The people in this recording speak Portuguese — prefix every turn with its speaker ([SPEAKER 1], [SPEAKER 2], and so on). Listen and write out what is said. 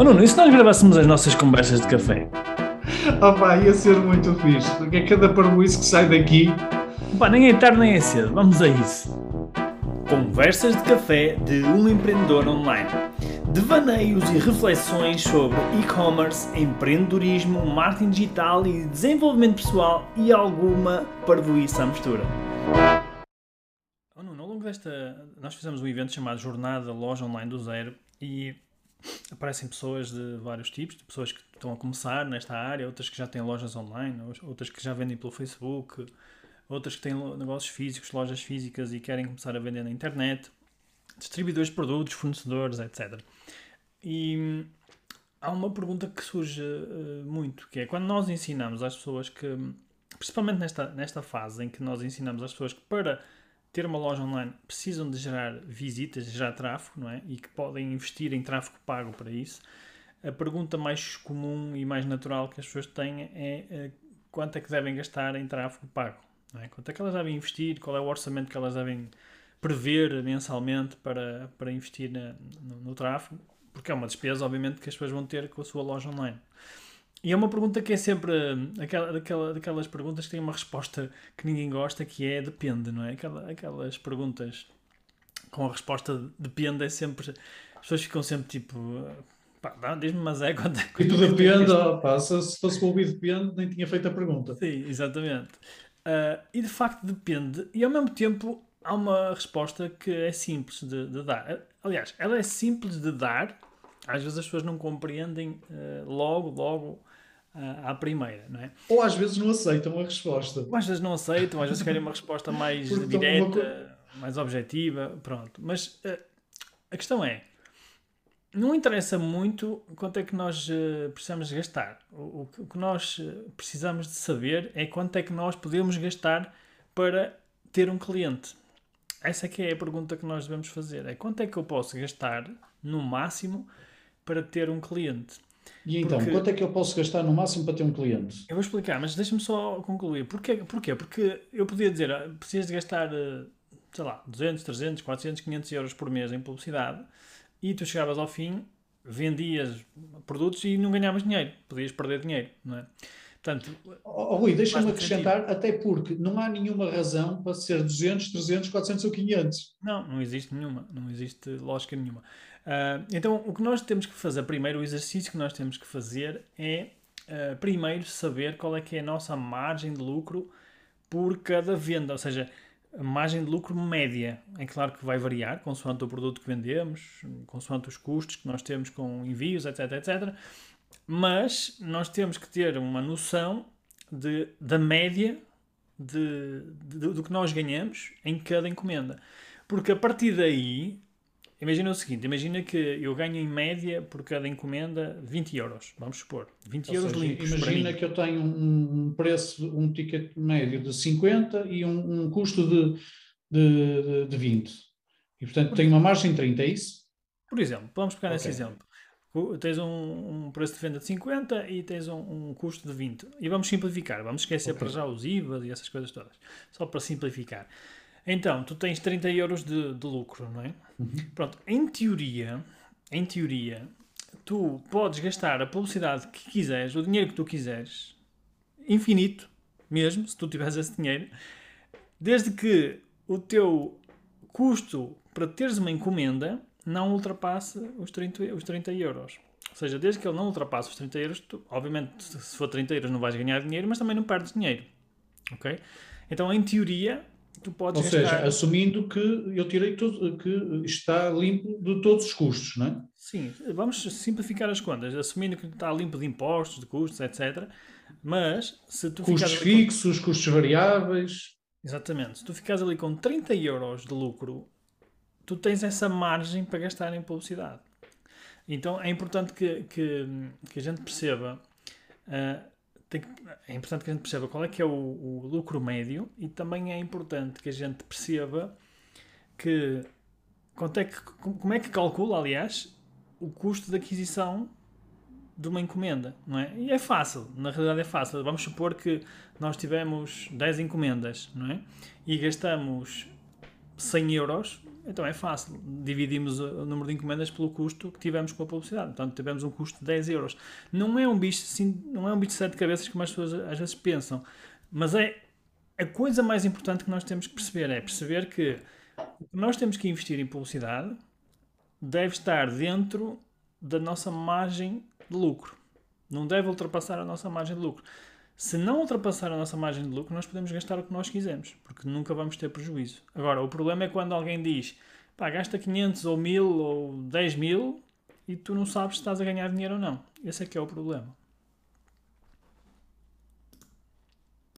[SPEAKER 1] Oh Nuno, e se nós gravássemos as nossas conversas de café?
[SPEAKER 2] Oh pá, ia ser muito fixe, porque é cada parboice que sai daqui.
[SPEAKER 1] Pá, nem é tarde nem é cedo, vamos a isso. Conversas de café de um empreendedor online. Devaneios e reflexões sobre e-commerce, empreendedorismo, marketing digital e desenvolvimento pessoal e alguma parvoíça à mistura. Oh Nuno, ao longo desta... Nós fizemos um evento chamado Jornada Loja Online do Zero e aparecem pessoas de vários tipos, de pessoas que estão a começar nesta área, outras que já têm lojas online, outras que já vendem pelo Facebook, outras que têm negócios físicos, lojas físicas e querem começar a vender na internet, distribuidores de produtos, fornecedores, etc. E há uma pergunta que surge uh, muito, que é quando nós ensinamos às pessoas que, principalmente nesta, nesta fase em que nós ensinamos às pessoas que para ter uma loja online precisam de gerar visitas, gerar tráfego, não é? E que podem investir em tráfego pago para isso. A pergunta mais comum e mais natural que as pessoas têm é uh, quanto é que devem gastar em tráfego pago, é? Quanto é que elas devem investir, qual é o orçamento que elas devem prever mensalmente para, para investir na, no, no tráfego, porque é uma despesa, obviamente, que as pessoas vão ter com a sua loja online. E é uma pergunta que é sempre aquela, daquela, daquelas perguntas que têm uma resposta que ninguém gosta, que é depende, não é? Aquela, aquelas perguntas com a resposta depende é sempre. As pessoas ficam sempre tipo. Pá, diz-me, mas é quanto é
[SPEAKER 2] que. E tu depende, oh, pá, se, se fosse ouvir depende, nem tinha feito a pergunta.
[SPEAKER 1] Sim, exatamente. Uh, e de facto depende, e ao mesmo tempo há uma resposta que é simples de, de dar. Aliás, ela é simples de dar, às vezes as pessoas não compreendem uh, logo, logo à primeira, não é?
[SPEAKER 2] Ou às vezes não aceitam a resposta.
[SPEAKER 1] Ou às vezes não aceitam, às vezes querem uma resposta mais direta, uma... mais objetiva, pronto. Mas uh, a questão é, não interessa muito quanto é que nós uh, precisamos gastar. O, o, que nós precisamos de saber é quanto é que nós podemos gastar para ter um cliente. Essa é que é a pergunta que nós devemos fazer. É quanto é que eu posso gastar, no máximo, para ter um cliente.
[SPEAKER 2] E então, Porque... quanto é que eu posso gastar no máximo para ter um cliente?
[SPEAKER 1] Eu vou explicar, mas deixa-me só concluir. Porquê? Porquê? Porque eu podia dizer, ah, precisas de gastar, ah, sei lá, 200, 300, 400, 500 euros por mês em publicidade e tu chegavas ao fim, vendias produtos e não ganhavas dinheiro. Podias perder dinheiro, não é?
[SPEAKER 2] Portanto, oh, Rui, deixa-me acrescentar, sentido. até porque não há nenhuma razão para ser 200, 300, 400 ou 500.
[SPEAKER 1] Não, não existe nenhuma, não existe lógica nenhuma. Uh, então, o que nós temos que fazer primeiro, o exercício que nós temos que fazer é uh, primeiro saber qual é que é a nossa margem de lucro por cada venda, ou seja, a margem de lucro média. É claro que vai variar consoante o produto que vendemos, consoante os custos que nós temos com envios, etc, etc. Mas nós temos que ter uma noção de, da média de, de, do que nós ganhamos em cada encomenda. Porque a partir daí Imagina o seguinte, imagina que eu ganho em média por cada encomenda 20 euros, vamos supor. 20 Ou euros
[SPEAKER 2] seja,
[SPEAKER 1] limpos
[SPEAKER 2] Imagina que eu tenho um preço, um ticket médio de 50 e um, um custo de, de, de, de 20. E portanto tenho uma margem de 30, é isso?
[SPEAKER 1] Por exemplo, vamos pegar okay. nesse exemplo. Tens um, um, preço de venda de 50 e tens um, um, custo de 20. E vamos simplificar, vamos esquecer okay. para já os IVA e essas coisas todas. Só para simplificar. Então, tu tens 30 euros de, de lucro, não é? Uhum. Pronto, em teoria, em teoria, tu podes gastar a publicidade que quiseres, o dinheiro que tu quiseres, infinito, mesmo, se tu tiveres esse dinheiro, desde que o teu custo para teres uma encomenda não ultrapasse os 30, os 30 euros. Ou seja, desde que ele não ultrapasse os 30 euros, tu, obviamente, se for 30 euros não vais ganhar dinheiro, mas também não perdes dinheiro. Ok? Então, em teoria, tu podes
[SPEAKER 2] Ou gastar... seja, assumindo que eu tirei tudo, que está limpo de todos os custos, não é?
[SPEAKER 1] Sim, vamos simplificar as contas, assumindo que está limpo de impostos, de custos, etc. Mas se tu
[SPEAKER 2] Custos fixos, com... custos variáveis.
[SPEAKER 1] Exatamente. Se tu ficares ali com 30 euros de lucro, tu tens essa margem para gastar em publicidade. Então é importante que, que, que a gente perceba uh, tem, é importante que a gente perceba qual é que é o, o, lucro médio e também é importante que a gente perceba que, quanto é que como é que calcula, aliás, o custo de aquisição de uma encomenda, não é? E é fácil, na realidade é fácil. Vamos supor que nós tivemos 10 encomendas, não é? E gastamos 100 euros então é fácil. Dividimos o número de encomendas pelo custo que tivemos com a publicidade. Portanto, tivemos um custo de 10 euros. Não é um bicho, assim, não é um bicho de sete cabeças como as pessoas às vezes pensam, mas é a coisa mais importante que nós temos que perceber é perceber que o que nós temos que investir em publicidade deve estar dentro da nossa margem de lucro. Não deve ultrapassar a nossa margem de lucro. Se não ultrapassar a nossa margem de lucro, nós podemos gastar o que nós quisermos, porque nunca vamos ter prejuízo. Agora, o problema é quando alguém diz, pá, gasta 500 ou 1000 ou 10 mil e tu não sabes se estás a ganhar dinheiro ou não. Esse é que é o problema.